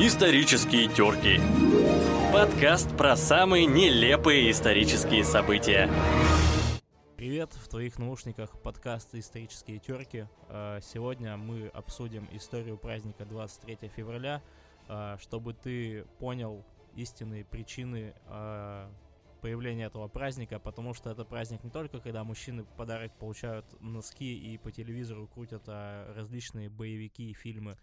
Исторические терки. Подкаст про самые нелепые исторические события. Привет, в твоих наушниках подкаст «Исторические терки». А, Сегодня мы обсудим историю праздника 23 февраля, а, чтобы ты понял истинные причины а, появления этого праздника, потому что это праздник не только, когда мужчины в подарок получают носки и по телевизору крутят различные боевики и фильмы,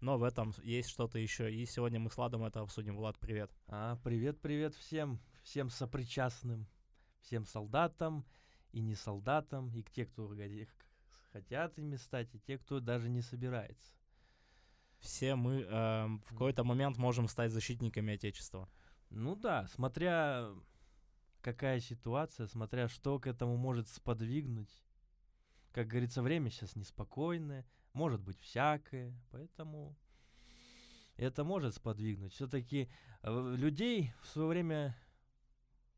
но в этом есть что-то еще. И сегодня мы с Владом это обсудим. Влад, привет. А, привет, привет всем, всем сопричастным, всем солдатам и не солдатам, и те, кто хотят ими стать, и те, кто даже не собирается. Все мы э, в какой-то момент можем стать защитниками Отечества. Ну да, смотря какая ситуация, смотря что к этому может сподвигнуть. Как говорится, время сейчас неспокойное, может быть всякое, поэтому это может сподвигнуть. Все-таки людей в свое время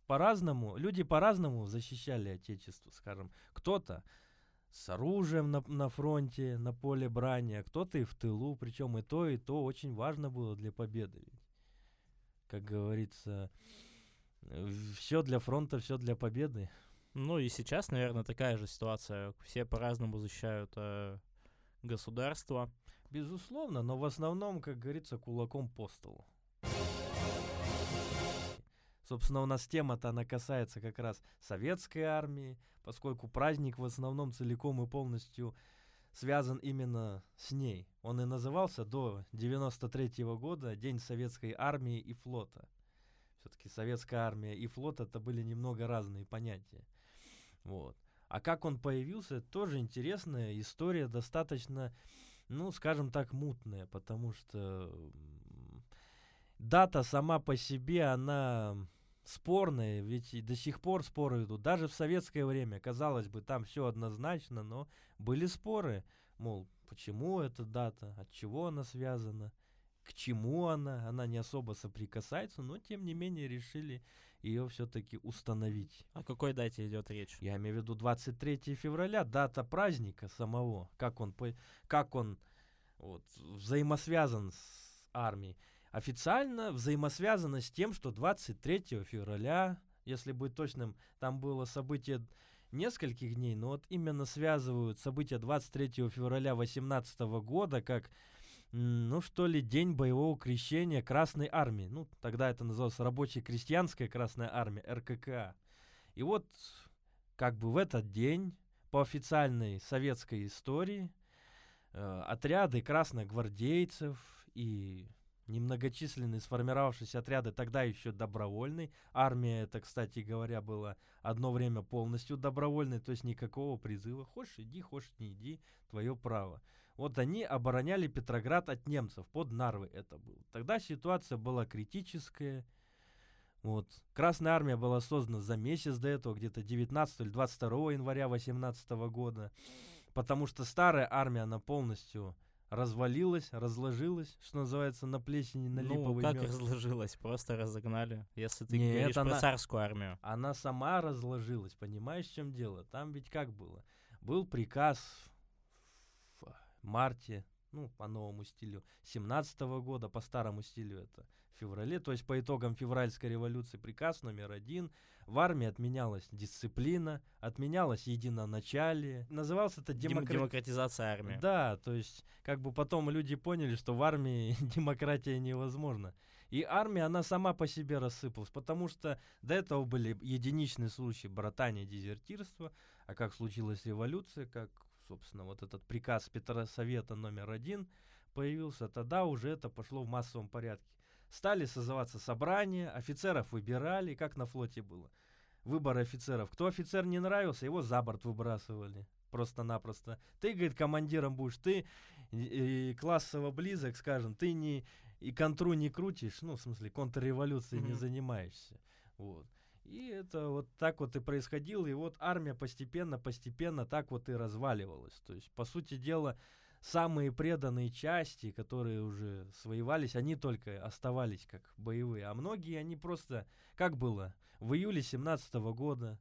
по-разному, люди по-разному защищали Отечество, скажем. Кто-то с оружием на, на фронте, на поле брани, а кто-то и в тылу, причем и то, и то очень важно было для победы. Как говорится, все для фронта, все для победы. Ну и сейчас, наверное, такая же ситуация. Все по-разному защищают э, государство. Безусловно, но в основном, как говорится, кулаком по столу. Собственно, у нас тема-то она касается как раз советской армии, поскольку праздник в основном целиком и полностью связан именно с ней. Он и назывался до 93 -го года День советской армии и флота. Все-таки советская армия и флот это были немного разные понятия. Вот. А как он появился, это тоже интересная история, достаточно, ну, скажем так, мутная, потому что дата сама по себе, она спорная, ведь до сих пор споры идут. Даже в советское время, казалось бы, там все однозначно, но были споры, мол, почему эта дата, от чего она связана, к чему она, она не особо соприкасается, но тем не менее решили ее все-таки установить. О какой дате идет речь? Я имею в виду 23 февраля, дата праздника самого, как он, как он вот, взаимосвязан с армией. Официально взаимосвязано с тем, что 23 февраля, если быть точным, там было событие нескольких дней, но вот именно связывают события 23 февраля 18 года как ну что ли, день боевого крещения Красной Армии. Ну, тогда это называлось Рабочая крестьянская Красная Армия, РККА. И вот, как бы в этот день, по официальной советской истории, э, отряды красногвардейцев и немногочисленные сформировавшиеся отряды, тогда еще добровольной. Армия, это, кстати говоря, была одно время полностью добровольной, то есть никакого призыва. Хочешь иди, хочешь не иди, твое право. Вот они обороняли Петроград от немцев, под Нарвой это было. Тогда ситуация была критическая. Вот. Красная армия была создана за месяц до этого, где-то 19 или 22 января 18 года, потому что старая армия, она полностью развалилась, разложилась, что называется, на плесени, на ну, липовый как мёд. разложилась? Просто разогнали, если ты Нет, говоришь про она- царскую армию. Она сама разложилась, понимаешь, в чем дело? Там ведь как было? Был приказ марте, ну, по новому стилю, 17 года, по старому стилю это в феврале, то есть по итогам февральской революции приказ номер один. В армии отменялась дисциплина, отменялось единоначалие. Назывался это Дем- демокра- Демократизация армии. Да, то есть как бы потом люди поняли, что в армии демократия невозможна. И армия, она сама по себе рассыпалась, потому что до этого были единичные случаи братания, дезертирства, а как случилась революция, как, собственно, вот этот приказ Петросовета номер один появился, тогда уже это пошло в массовом порядке. Стали созываться собрания, офицеров выбирали, как на флоте было. Выбор офицеров. Кто офицер не нравился, его за борт выбрасывали. Просто-напросто. Ты, говорит, командиром будешь, ты э, классово близок, скажем, ты не и контру не крутишь, ну, в смысле, контрреволюцией не Мгм. занимаешься. Вот. И это вот так вот и происходило, и вот армия постепенно, постепенно так вот и разваливалась. То есть, по сути дела, самые преданные части, которые уже своевались, они только оставались как боевые. А многие, они просто, как было, в июле 17 года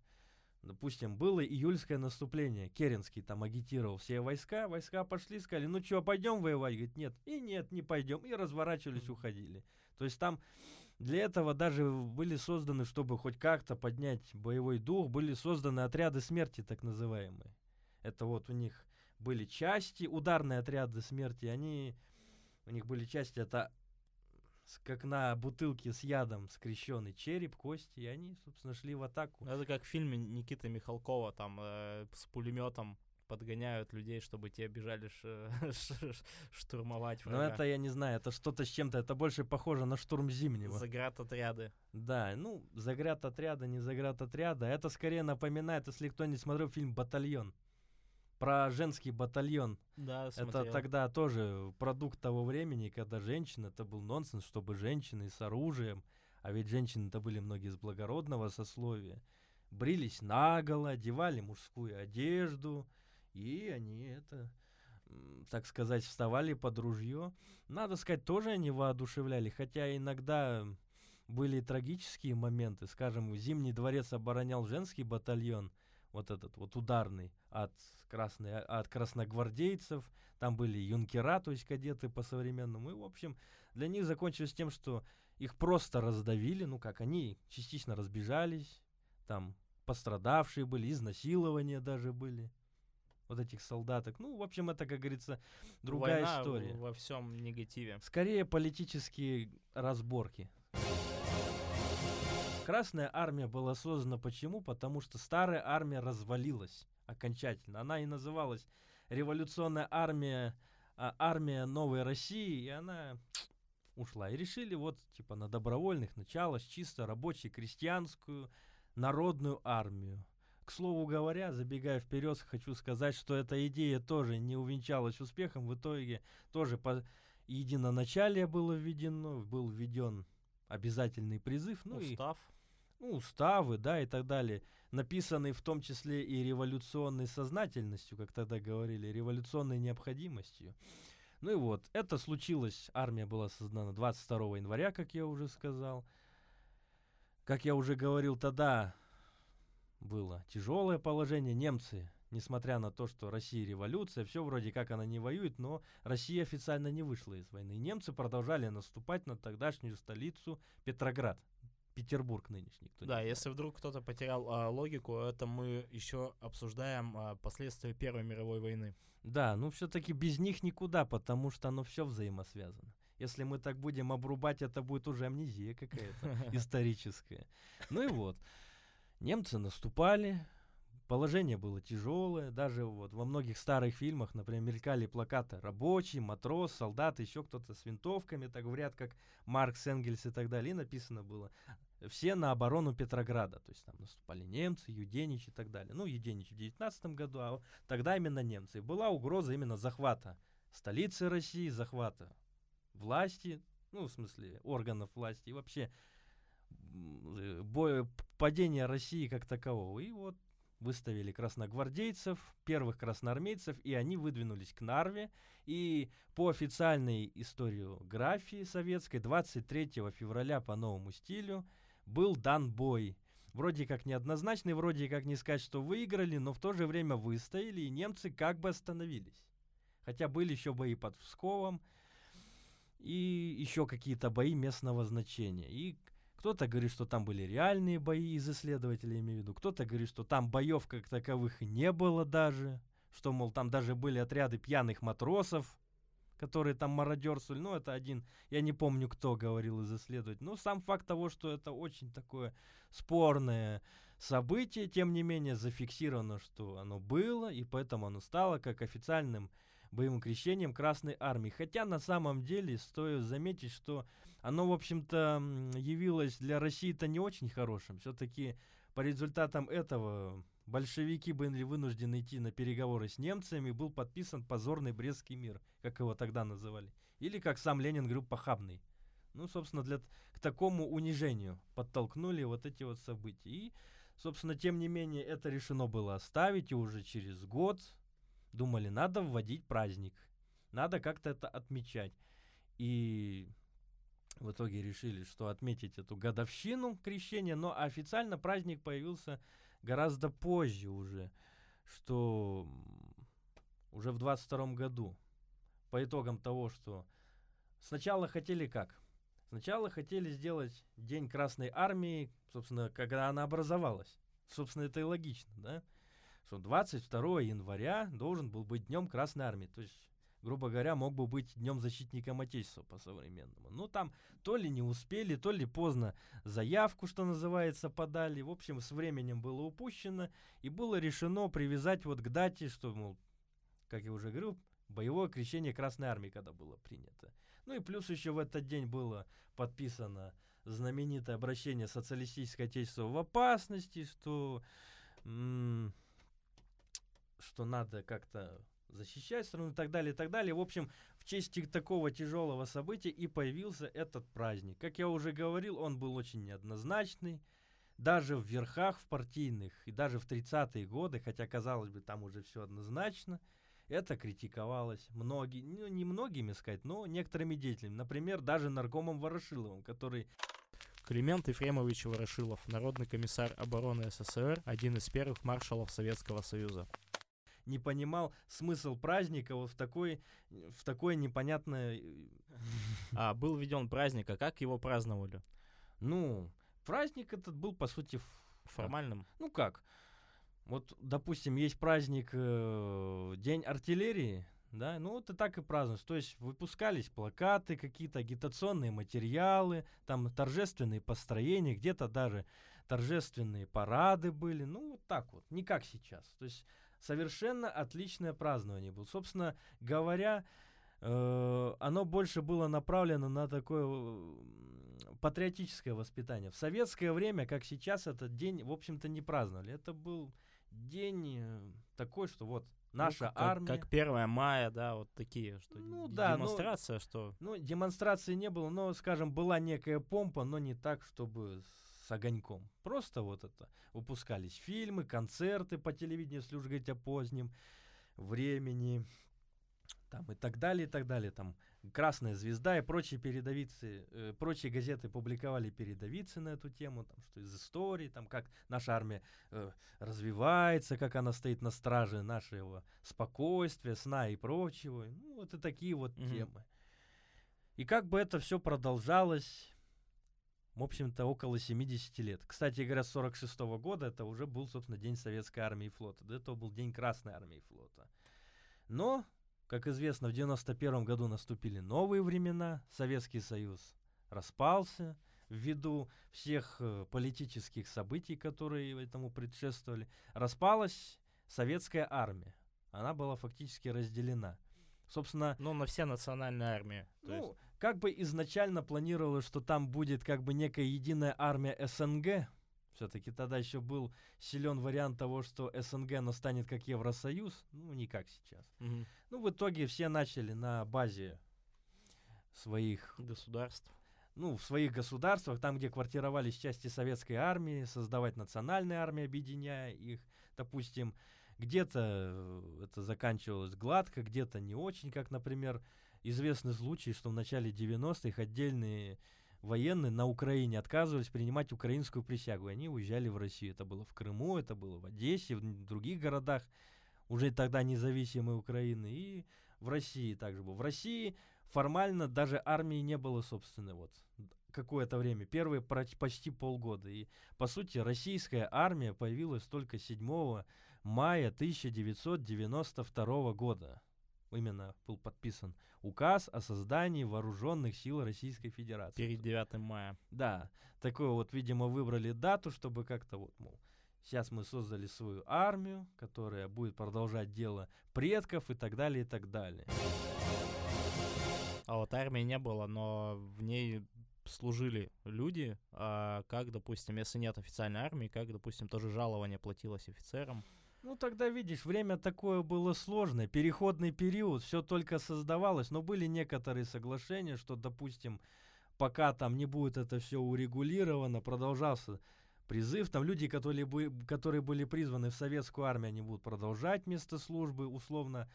допустим, было июльское наступление, Керенский там агитировал все войска, войска пошли, сказали, ну что, пойдем воевать? Говорит, нет, и нет, не пойдем, и разворачивались, уходили. То есть там для этого даже были созданы, чтобы хоть как-то поднять боевой дух, были созданы отряды смерти, так называемые. Это вот у них были части, ударные отряды смерти, они, у них были части, это как на бутылке с ядом скрещенный череп, кости, и они, собственно, шли в атаку. Это как в фильме Никиты Михалкова, там э, с пулеметом подгоняют людей, чтобы те бежали штурмовать врага. Ну это я не знаю, это что-то с чем-то, это больше похоже на штурм Зимнего. Заград отряды. Да, ну, заград отряда, не заград отряда. Это скорее напоминает, если кто не смотрел фильм «Батальон» про женский батальон. Да, смотрел. Это тогда тоже продукт того времени, когда женщина, это был нонсенс, чтобы женщины с оружием, а ведь женщины-то были многие из благородного сословия, брились наголо, одевали мужскую одежду, и они это, так сказать, вставали под ружье. Надо сказать, тоже они воодушевляли, хотя иногда были трагические моменты. Скажем, Зимний дворец оборонял женский батальон, вот этот вот ударный от, красной, от красногвардейцев, там были юнкера, то есть кадеты по-современному, и, в общем, для них закончилось тем, что их просто раздавили, ну как, они частично разбежались, там пострадавшие были, изнасилования даже были вот этих солдаток. Ну, в общем, это, как говорится, другая Война история. во всем негативе. Скорее политические разборки. Красная армия была создана почему? Потому что старая армия развалилась окончательно. Она и называлась революционная армия, а, армия новой России, и она ушла. И решили вот типа на добровольных началах чисто рабочую крестьянскую народную армию. К слову говоря, забегая вперед, хочу сказать, что эта идея тоже не увенчалась успехом. В итоге тоже по единоначалие было введено, был введен обязательный призыв. Ну Устав. И ну, уставы, да, и так далее, написанные в том числе и революционной сознательностью, как тогда говорили, революционной необходимостью. Ну и вот, это случилось, армия была создана 22 января, как я уже сказал. Как я уже говорил, тогда было тяжелое положение. Немцы, несмотря на то, что Россия революция, все вроде как она не воюет, но Россия официально не вышла из войны. немцы продолжали наступать на тогдашнюю столицу Петроград. Петербург нынешний. Кто да, если вдруг кто-то потерял а, логику, это мы еще обсуждаем а, последствия Первой мировой войны. Да, ну все-таки без них никуда, потому что оно все взаимосвязано. Если мы так будем обрубать, это будет уже амнезия какая-то историческая. Ну и вот, немцы наступали, положение было тяжелое, даже вот во многих старых фильмах, например, мелькали плакаты «Рабочий», «Матрос», «Солдат», еще кто-то с винтовками, так говорят, как Маркс, Энгельс и так далее, и написано было все на оборону Петрограда. То есть там наступали немцы, Юденич и так далее. Ну, Юденич в 19 году, а тогда именно немцы. И была угроза именно захвата столицы России, захвата власти, ну, в смысле, органов власти и вообще бой, падения России как такового. И вот выставили красногвардейцев, первых красноармейцев, и они выдвинулись к Нарве. И по официальной историографии советской 23 февраля по новому стилю был дан бой. Вроде как неоднозначный, вроде как не сказать, что выиграли, но в то же время выстояли, и немцы как бы остановились. Хотя были еще бои под Псковом и еще какие-то бои местного значения. И кто-то говорит, что там были реальные бои из исследователей, имею в виду. Кто-то говорит, что там боев как таковых не было даже. Что, мол, там даже были отряды пьяных матросов, которые там мародерствовали. Ну, это один, я не помню, кто говорил из исследователей. Но сам факт того, что это очень такое спорное событие, тем не менее зафиксировано, что оно было, и поэтому оно стало как официальным боевым крещением Красной Армии. Хотя на самом деле стоит заметить, что оно, в общем-то, явилось для России-то не очень хорошим. Все-таки по результатам этого большевики были вынуждены идти на переговоры с немцами, был подписан позорный Брестский мир, как его тогда называли. Или, как сам Ленин говорил, похабный. Ну, собственно, для, к такому унижению подтолкнули вот эти вот события. И, собственно, тем не менее, это решено было оставить, и уже через год думали, надо вводить праздник, надо как-то это отмечать. И в итоге решили, что отметить эту годовщину крещения, но официально праздник появился гораздо позже уже, что уже в 22 году, по итогам того, что сначала хотели как? Сначала хотели сделать День Красной Армии, собственно, когда она образовалась. Собственно, это и логично, да? Что 22 января должен был быть Днем Красной Армии. То есть грубо говоря, мог бы быть Днем Защитником Отечества по-современному. Ну, там то ли не успели, то ли поздно заявку, что называется, подали. В общем, с временем было упущено, и было решено привязать вот к дате, что, мол, как я уже говорил, боевое крещение Красной Армии, когда было принято. Ну и плюс еще в этот день было подписано знаменитое обращение социалистическое отечество в опасности, что, что надо как-то защищать страну и так далее, и так далее. В общем, в честь такого тяжелого события и появился этот праздник. Как я уже говорил, он был очень неоднозначный. Даже в верхах, в партийных, и даже в 30-е годы, хотя, казалось бы, там уже все однозначно, это критиковалось многие, ну, не многими сказать, но некоторыми деятелями. Например, даже наркомом Ворошиловым, который Климент Ефремович Ворошилов, народный комиссар обороны СССР, один из первых маршалов Советского Союза не понимал смысл праздника вот в такой, в такой непонятное... Э, а, был введен праздник, а как его праздновали? Ну, праздник этот был, по сути... Формальным? Ну как? Вот, допустим, есть праздник э, День артиллерии, да, ну вот и так и празднуется. То есть выпускались плакаты, какие-то агитационные материалы, там торжественные построения, где-то даже торжественные парады были, ну вот так вот, не как сейчас. То есть совершенно отличное празднование было. Собственно говоря, э, оно больше было направлено на такое патриотическое воспитание. В советское время, как сейчас, этот день, в общем-то, не праздновали. Это был день э, такой, что вот наша ну, как, армия. Как 1 мая, да, вот такие, что ну, да, демонстрация, но, что. Ну, демонстрации не было, но, скажем, была некая помпа, но не так, чтобы с огоньком. Просто вот это. Выпускались фильмы, концерты по телевидению, если уж говорить о позднем времени, там и так далее, и так далее. Там «Красная звезда» и прочие передовицы, э, прочие газеты публиковали передовицы на эту тему, там, что из истории, там, как наша армия э, развивается, как она стоит на страже нашего спокойствия, сна и прочего. Ну, вот и такие вот mm-hmm. темы. И как бы это все продолжалось в общем-то, около 70 лет. Кстати говоря, с 46 -го года это уже был, собственно, День Советской Армии и Флота. До этого был День Красной Армии и Флота. Но, как известно, в 91 году наступили новые времена. Советский Союз распался ввиду всех э, политических событий, которые этому предшествовали. Распалась Советская Армия. Она была фактически разделена. Собственно... Ну, на все национальные армии. Ну, есть как бы изначально планировалось, что там будет как бы некая единая армия СНГ. Все-таки тогда еще был силен вариант того, что СНГ настанет как Евросоюз. Ну, не как сейчас. Угу. Ну, в итоге все начали на базе своих государств. Ну, в своих государствах, там, где квартировались части советской армии, создавать национальные армии, объединяя их. Допустим, где-то э, это заканчивалось гладко, где-то не очень, как, например, известный случай, что в начале 90-х отдельные военные на Украине отказывались принимать украинскую присягу, и они уезжали в Россию. Это было в Крыму, это было в Одессе, в других городах, уже тогда независимой Украины, и в России также было. В России формально даже армии не было, собственно, вот какое-то время, первые почти полгода. И, по сути, российская армия появилась только 7 мая 1992 года именно был подписан указ о создании вооруженных сил Российской Федерации. Перед 9 мая. Да, такое вот, видимо, выбрали дату, чтобы как-то вот, мол, сейчас мы создали свою армию, которая будет продолжать дело предков и так далее, и так далее. А вот армии не было, но в ней служили люди, а как, допустим, если нет официальной армии, как, допустим, тоже жалование платилось офицерам. Ну, тогда, видишь, время такое было сложное, переходный период, все только создавалось, но были некоторые соглашения, что, допустим, пока там не будет это все урегулировано, продолжался призыв, там люди, которые, которые были призваны в советскую армию, они будут продолжать место службы, условно,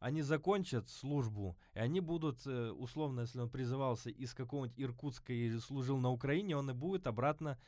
они закончат службу, и они будут, э, условно, если он призывался из какого-нибудь Иркутска и служил на Украине, он и будет обратно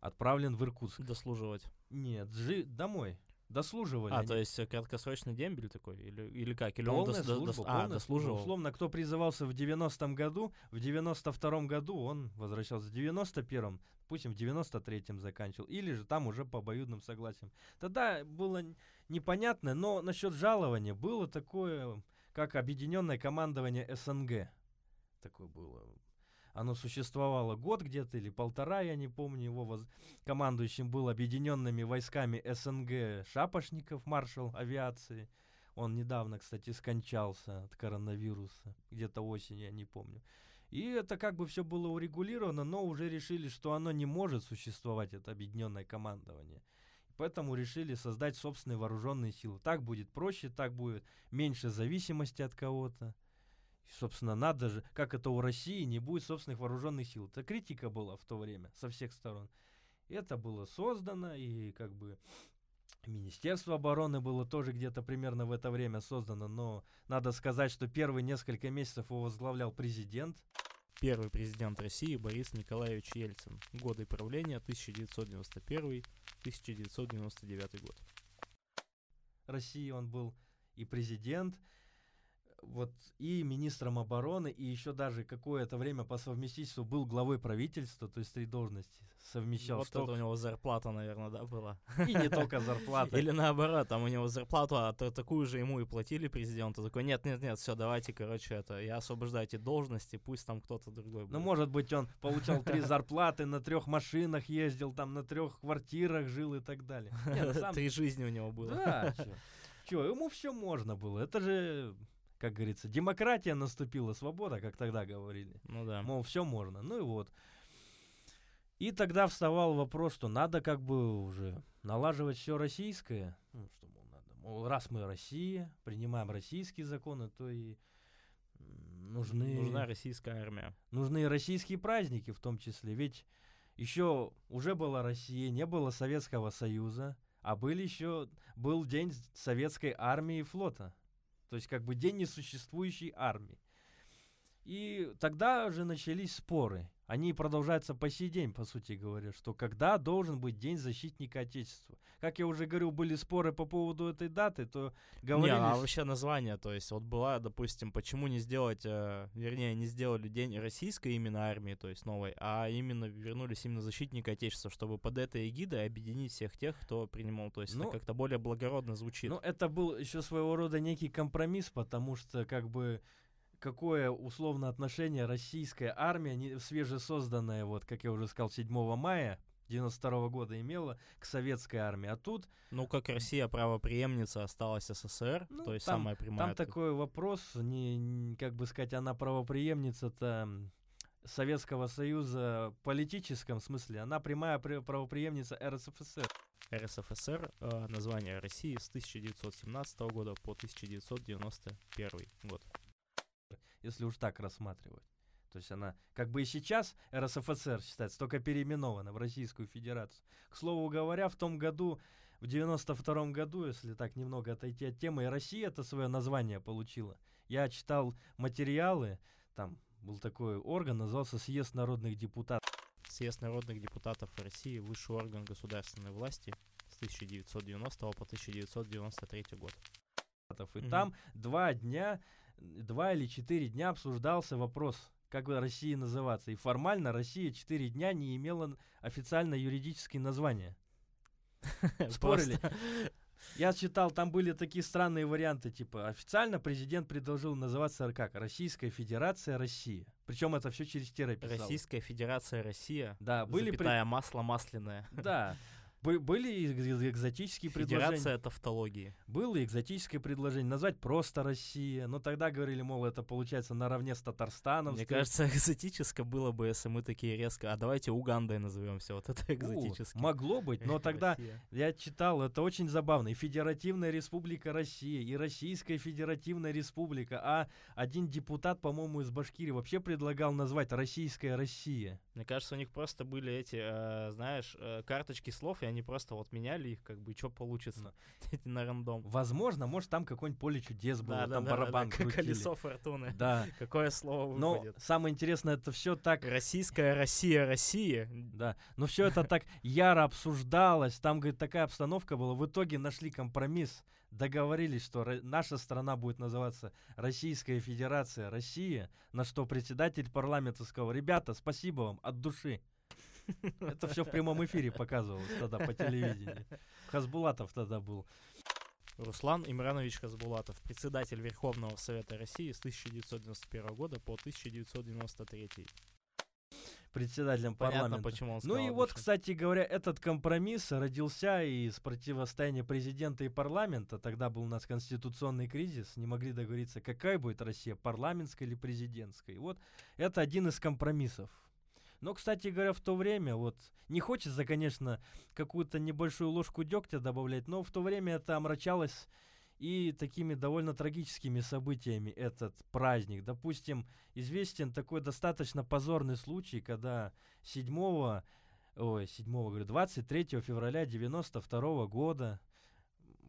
отправлен в Иркутск. Дослуживать. Нет, жи- домой. Дослуживали. А, они. то есть э, краткосрочный дембель такой? Или, или как? Или Полная он дос- дос- служба, дос- а, полная дослуживал? служба. Условно, кто призывался в 90-м году, в 92-м году он возвращался. В 91-м, допустим, в 93-м заканчивал. Или же там уже по обоюдным согласиям. Тогда было непонятно, но насчет жалования было такое, как объединенное командование СНГ. Такое было. Оно существовало год где-то или полтора, я не помню. Его воз- командующим был объединенными войсками СНГ Шапошников, маршал авиации. Он недавно, кстати, скончался от коронавируса. Где-то осенью, я не помню. И это как бы все было урегулировано, но уже решили, что оно не может существовать, это объединенное командование. Поэтому решили создать собственные вооруженные силы. Так будет проще, так будет меньше зависимости от кого-то. Собственно, надо же, как это у России не будет собственных вооруженных сил. Это критика была в то время со всех сторон. Это было создано, и как бы Министерство обороны было тоже где-то примерно в это время создано, но надо сказать, что первые несколько месяцев его возглавлял президент. Первый президент России Борис Николаевич Ельцин. Годы правления 1991-1999 год. России он был и президент, вот и министром обороны, и еще даже какое-то время по совместительству был главой правительства, то есть три должности совмещал. вот что- у него зарплата, наверное, да, была? И не только зарплата. Или наоборот, там у него зарплату, а то такую же ему и платили президенту. Такой, нет-нет-нет, все, давайте, короче, это, я освобождаю эти должности, пусть там кто-то другой будет. Ну, может быть, он получал три зарплаты, на трех машинах ездил, там на трех квартирах жил и так далее. Три жизни у него было. Да. Чё, ему все можно было. Это же, как говорится, демократия наступила, свобода, как тогда говорили. Ну да. Мол, все можно. Ну и вот. И тогда вставал вопрос, что надо как бы уже налаживать все российское. Ну, что, мол, надо. Мол, раз мы Россия, принимаем российские законы, то и нужны, Нужна российская армия. нужны российские праздники в том числе. Ведь еще уже была Россия, не было Советского Союза, а были еще был день советской армии и флота. То есть как бы день несуществующей армии. И тогда же начались споры. Они продолжаются по сей день, по сути говоря, что когда должен быть День защитника Отечества. Как я уже говорил, были споры по поводу этой даты, то говорили... Не, а вообще название, то есть вот была, допустим, почему не сделать, э, вернее, не сделали день российской именно армии, то есть новой, а именно вернулись именно защитника Отечества, чтобы под этой эгидой объединить всех тех, кто принимал, то есть Ну, это как-то более благородно звучит. Ну, это был еще своего рода некий компромисс, потому что, как бы, какое условно отношение российская армия, не, свежесозданная, вот, как я уже сказал, 7 мая 92 года имела к советской армии. А тут Ну, как Россия правопреемница осталась СССР, Ну, то есть там- самая прямая. там такой вопрос, не, не- как бы сказать, она правопреемница-то м, Советского Союза в политическом смысле, она прямая правопреемница РСФСР. РСФСР, э, название России с 1917 года по 1991 год. Если уж так рассматривать. То есть она как бы и сейчас РСФСР считается, только переименована в Российскую Федерацию. К слову говоря, в том году, в 92 году, если так немного отойти от темы, и Россия это свое название получила. Я читал материалы, там был такой орган, назывался Съезд народных депутатов. Съезд народных депутатов России, высший орган государственной власти с 1990 по 1993 год. И Мгм. там два дня, два или четыре дня обсуждался вопрос, как бы России называться. И формально Россия четыре дня не имела официально юридические названия. Спорили. Я читал, там были такие странные варианты, типа официально президент предложил называться как Российская Федерация Россия. Причем это все через тире писалось. Российская Федерация Россия, Да, были при- запятая масло масляное. Да. Бы- Были экзотические предложения. Федерация тавтологии. Было экзотическое предложение назвать просто Россия. Но тогда говорили, мол, это получается наравне с Татарстаном. Мне кажется, экзотически было бы, если мы такие резко, а давайте Угандой назовемся, вот это экзотически. могло быть, но тогда я читал, это очень забавно. И Федеративная Республика Россия, и Российская Федеративная Республика. А один депутат, по-моему, из Башкирии вообще предлагал назвать Российская Россия. Мне кажется, у них просто были эти, э, знаешь, э, карточки слов, и они просто вот меняли их, как бы, что получится на рандом. Возможно, может, там какой-нибудь поле чудес было, Да, да, там да, барабан да, крутили. колесо фортуны. Да. Какое слово Но выпадет? самое интересное, это все так Российская Россия, Россия. Да, но все это так яро обсуждалось, там, говорит, такая обстановка была. В итоге нашли компромисс, договорились, что наша страна будет называться Российская Федерация Россия, на что председатель парламента сказал, ребята, спасибо вам от души. Это все в прямом эфире показывалось тогда по телевидению. Хасбулатов тогда был. Руслан Имранович Хасбулатов, председатель Верховного Совета России с 1991 года по 1993. Председателем Понятно, парламента. почему он Ну сказал и об вот, кстати говоря, этот компромисс родился из противостояния президента и парламента. Тогда был у нас конституционный кризис, не могли договориться, какая будет Россия, парламентская или президентская. И вот это один из компромиссов. Но, кстати говоря, в то время, вот, не хочется, конечно, какую-то небольшую ложку дегтя добавлять, но в то время это омрачалось и такими довольно трагическими событиями этот праздник. Допустим, известен такой достаточно позорный случай, когда 7, ой, 7, говорю, 23 февраля 92 года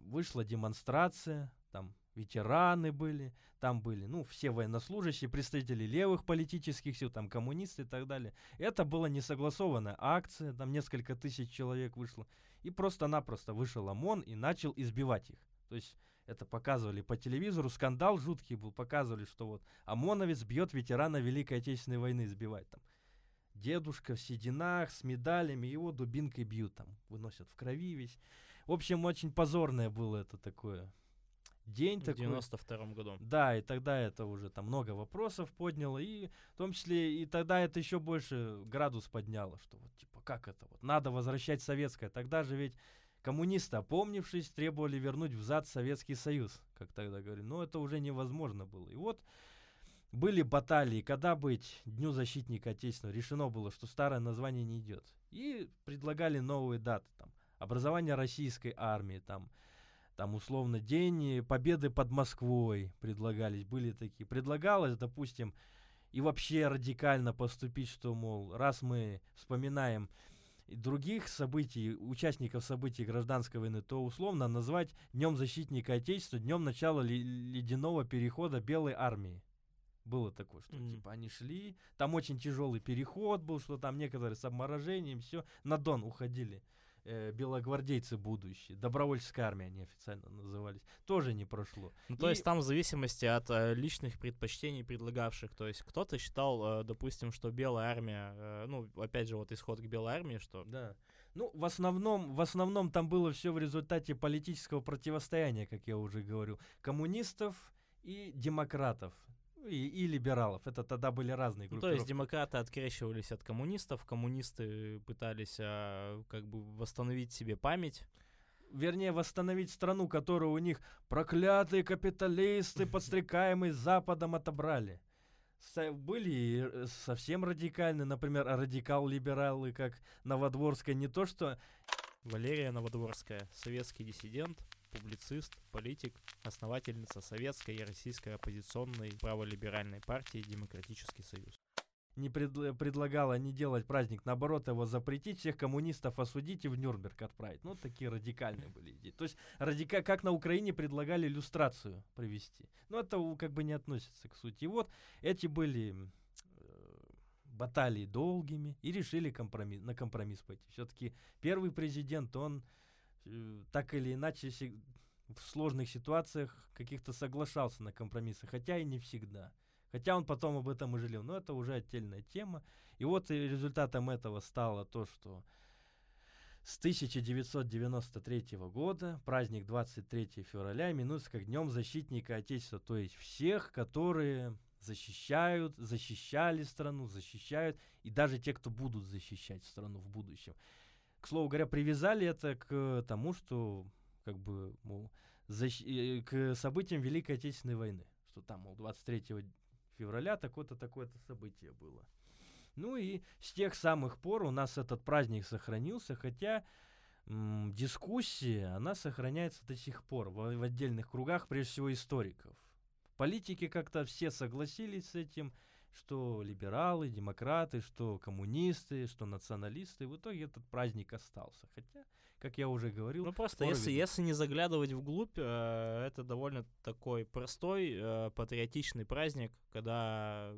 вышла демонстрация, там ветераны были, там были, ну, все военнослужащие, представители левых политических сил, там коммунисты и так далее. Это была несогласованная акция, там несколько тысяч человек вышло, и просто-напросто вышел ОМОН и начал избивать их. То есть это показывали по телевизору, скандал жуткий был, показывали, что вот ОМОНовец бьет ветерана Великой Отечественной войны, избивает там. Дедушка в сединах, с медалями, его дубинкой бьют там, выносят в крови весь. В общем, очень позорное было это такое. День В такой. 92 году. Да, и тогда это уже там много вопросов подняло, и в том числе и тогда это еще больше градус подняло, что вот типа как это вот, надо возвращать советское. Тогда же ведь коммунисты, опомнившись, требовали вернуть взад Советский Союз, как тогда говорили. Но это уже невозможно было. И вот были баталии, когда быть Дню защитника Отечественного. Решено было, что старое название не идет. И предлагали новые даты. Там, образование российской армии, там, там условно День Победы под Москвой предлагались, были такие. Предлагалось, допустим, и вообще радикально поступить, что, мол, раз мы вспоминаем других событий, участников событий гражданской войны, то условно назвать Днем защитника Отечества, днем начала ледяного перехода Белой армии. Было такое, что Мгм. типа они шли, там очень тяжелый переход был, что там некоторые с обморожением, все, на Дон уходили э, белогвардейцы будущие, добровольческая армия они официально назывались, тоже не прошло. Ну, то И- есть там в зависимости от э, личных предпочтений предлагавших. То есть кто-то считал, э, допустим, что Белая армия, э, ну, опять же, вот исход к Белой армии, что Да. Ну, в основном, в основном там было все в результате политического противостояния, как я уже говорил, коммунистов и демократов. Ну, И, и либералов. Это тогда были разные Ну, группы. то есть демократы открещивались от коммунистов, коммунисты пытались а, как бы восстановить себе память. Вернее, восстановить страну, которую у них проклятые капиталисты, подстрекаемые Западом, отобрали. Со- были э, совсем радикальные, например, радикал-либералы, как Новодворская, не то что Валерия Новодворская, советский диссидент, публицист, политик, основательница советской и российской оппозиционной праволиберальной партии «Демократический союз». не предла- предлагала не делать праздник, наоборот, его запретить, всех коммунистов осудить и в Нюрнберг отправить. Ну, такие радикальные были идеи. То есть, радика- как на Украине предлагали иллюстрацию провести. Но это как бы не относится к сути. И вот эти были э, баталии долгими и решили компромисс, на компромисс пойти. Все-таки первый президент, он так или иначе в сложных ситуациях каких-то соглашался на компромиссы, хотя и не всегда. Хотя он потом об этом и жалел. Но это уже отдельная тема. И вот и результатом этого стало то, что с 1993 года праздник 23 февраля именуется как Днем защитника Отечества. То есть всех, которые защищают, защищали страну, защищают, и даже те, кто будут защищать страну в будущем. К слову говоря, привязали это к тому, что как бы, мол, защ- э, к событиям Великой Отечественной войны. Что там, мол, 23 февраля такое-то, такое-то событие было. Ну и с тех самых пор у нас этот праздник сохранился, хотя м, дискуссия, она сохраняется до сих пор в, в отдельных кругах, прежде всего историков. Политики как-то все согласились с этим, что либералы, демократы, что коммунисты, что националисты. В итоге этот праздник остался. Хотя, как я уже говорил... Ну просто если, если не заглядывать вглубь, э, это довольно такой простой, э, патриотичный праздник, когда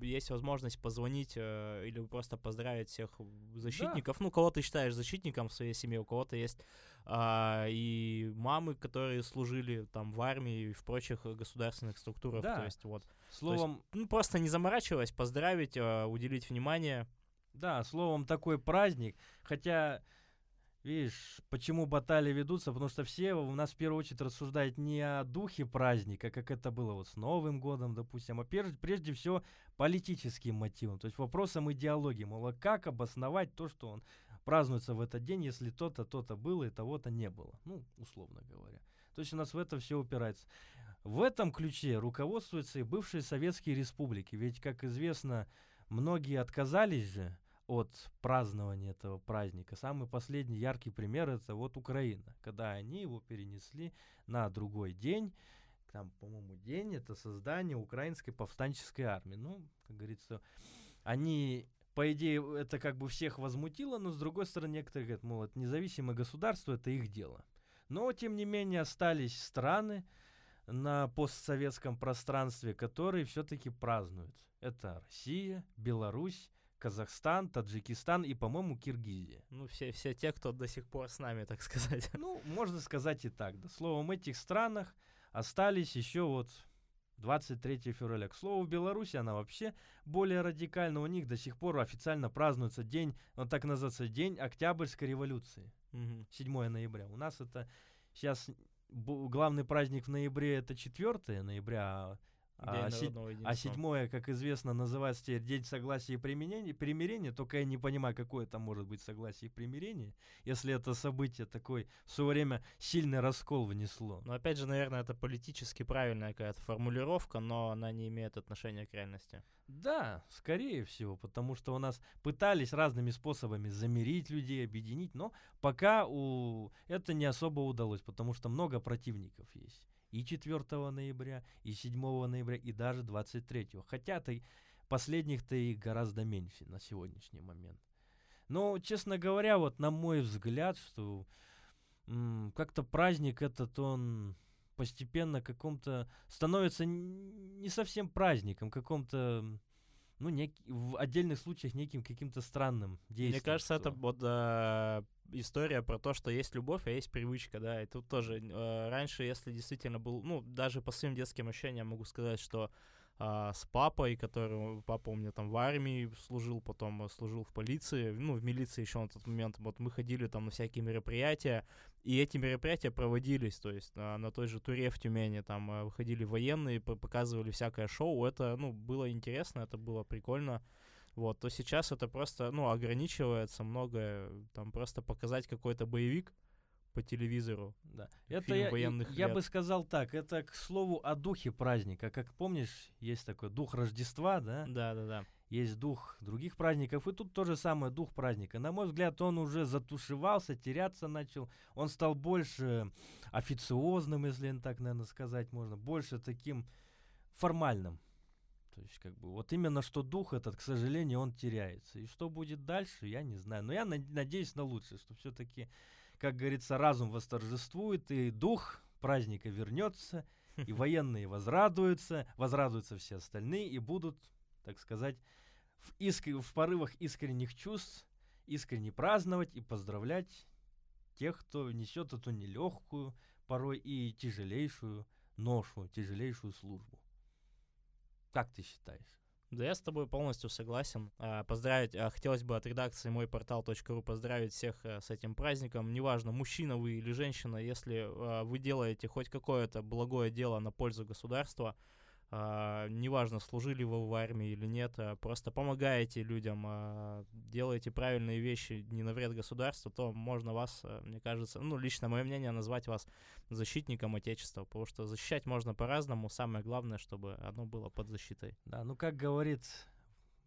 есть возможность позвонить э, или просто поздравить всех защитников. Да. Ну, кого ты считаешь защитником в своей семье, у кого-то есть а, и мамы, которые служили там в армии и в прочих государственных структурах. Да. То есть вот. Словом, есть, ну просто не заморачиваясь, поздравить, а, уделить внимание. Да, словом такой праздник, хотя Видишь, почему баталии ведутся? Потому что все у нас в первую очередь рассуждают не о духе праздника, как это было вот с Новым годом, допустим, а прежде, прежде всего политическим мотивом, то есть вопросом идеологии, мол, а как обосновать то, что он празднуется в этот день, если то-то, то-то было и того-то не было. Ну, условно говоря. То есть у нас в это все упирается. В этом ключе руководствуются и бывшие советские республики. Ведь, как известно, многие отказались же от празднования этого праздника. Самый последний яркий пример это вот Украина, когда они его перенесли на другой день. Там, по-моему, день это создание украинской повстанческой армии. Ну, как говорится, они по идее, это как бы всех возмутило, но с другой стороны, некоторые говорят, мол, это независимое государство, это их дело. Но, тем не менее, остались страны на постсоветском пространстве, которые все-таки празднуют. Это Россия, Беларусь, Казахстан, Таджикистан и, по-моему, Киргизия. Ну, все, все те, кто до сих пор с нами, так сказать. Ну, можно сказать и так. Да. Словом, в этих странах остались еще вот 23 февраля. К слову, в Беларуси она вообще более радикальна. У них до сих пор официально празднуется день, он так называется, День Октябрьской революции. Угу. 7 ноября. У нас это сейчас главный праздник в ноябре это 4 ноября, а а, си- а седьмое, как известно, называется теперь День согласия и примирения, примирения. Только я не понимаю, какое там может быть согласие и примирение, если это событие такой в свое время сильный раскол внесло. Но опять же, наверное, это политически правильная какая-то формулировка, но она не имеет отношения к реальности. Да, скорее всего, потому что у нас пытались разными способами замерить людей, объединить, но пока у... это не особо удалось, потому что много противников есть и 4 ноября, и 7 ноября, и даже 23. Хотя-то последних-то и гораздо меньше на сегодняшний момент. Но, честно говоря, вот на мой взгляд, что как-то праздник этот, он постепенно каком-то становится не совсем праздником, каком-то ну, нек... в отдельных случаях неким каким-то странным действием. Мне кажется, что... это вот э, история про то, что есть любовь, а есть привычка, да, и тут тоже э, раньше, если действительно был, ну, даже по своим детским ощущениям могу сказать, что а, с папой, который, папа у меня там в армии служил, потом служил в полиции, ну, в милиции еще на тот момент, вот мы ходили там на всякие мероприятия, и эти мероприятия проводились, то есть на, на той же туре в Тюмени, там а, выходили военные, показывали всякое шоу, это, ну, было интересно, это было прикольно, вот, то сейчас это просто, ну, ограничивается многое, там просто показать какой-то боевик, по телевизору. Да. Это я, военных я, я бы сказал так, это к слову о духе праздника. Как помнишь, есть такой дух Рождества, да? Да, да, да. Есть дух других праздников, и тут то же самое дух праздника. На мой взгляд, он уже затушевался, теряться начал. Он стал больше официозным, если так, наверное, сказать можно, больше таким формальным. То есть, как бы, вот именно что дух этот, к сожалению, он теряется. И что будет дальше, я не знаю. Но я надеюсь на лучшее, что все-таки как говорится, разум восторжествует, и дух праздника вернется, и военные возрадуются, возрадуются все остальные, и будут, так сказать, в, иск... в порывах искренних чувств искренне праздновать и поздравлять тех, кто несет эту нелегкую, порой и тяжелейшую ношу, тяжелейшую службу. Как ты считаешь? Да, я с тобой полностью согласен. А, поздравить, а, хотелось бы от редакции мой портал.ру поздравить всех а, с этим праздником. Неважно, мужчина вы или женщина, если а, вы делаете хоть какое-то благое дело на пользу государства, Uh, неважно, служили вы в армии или нет, uh, просто помогаете людям, uh, делаете правильные вещи не на вред государству, то можно вас, мне кажется, ну, лично мое мнение, назвать вас защитником Отечества, потому что защищать можно по-разному, самое главное, чтобы оно было под защитой. Да, ну, как говорит,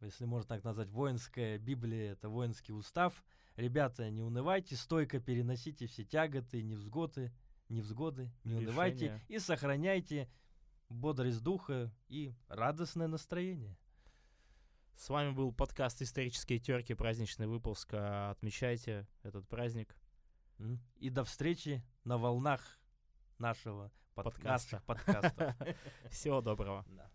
если можно так назвать, воинская Библия, это воинский устав, ребята, не унывайте, стойко переносите все тяготы, невзгоды, невзгоды, не Лишения. унывайте и сохраняйте бодрость духа и радостное настроение. С вами был подкаст «Исторические терки», праздничный выпуск. А, Отмечайте этот праздник. И до встречи на волнах нашего под- Подкаста. наших подкастов. Всего доброго. Да.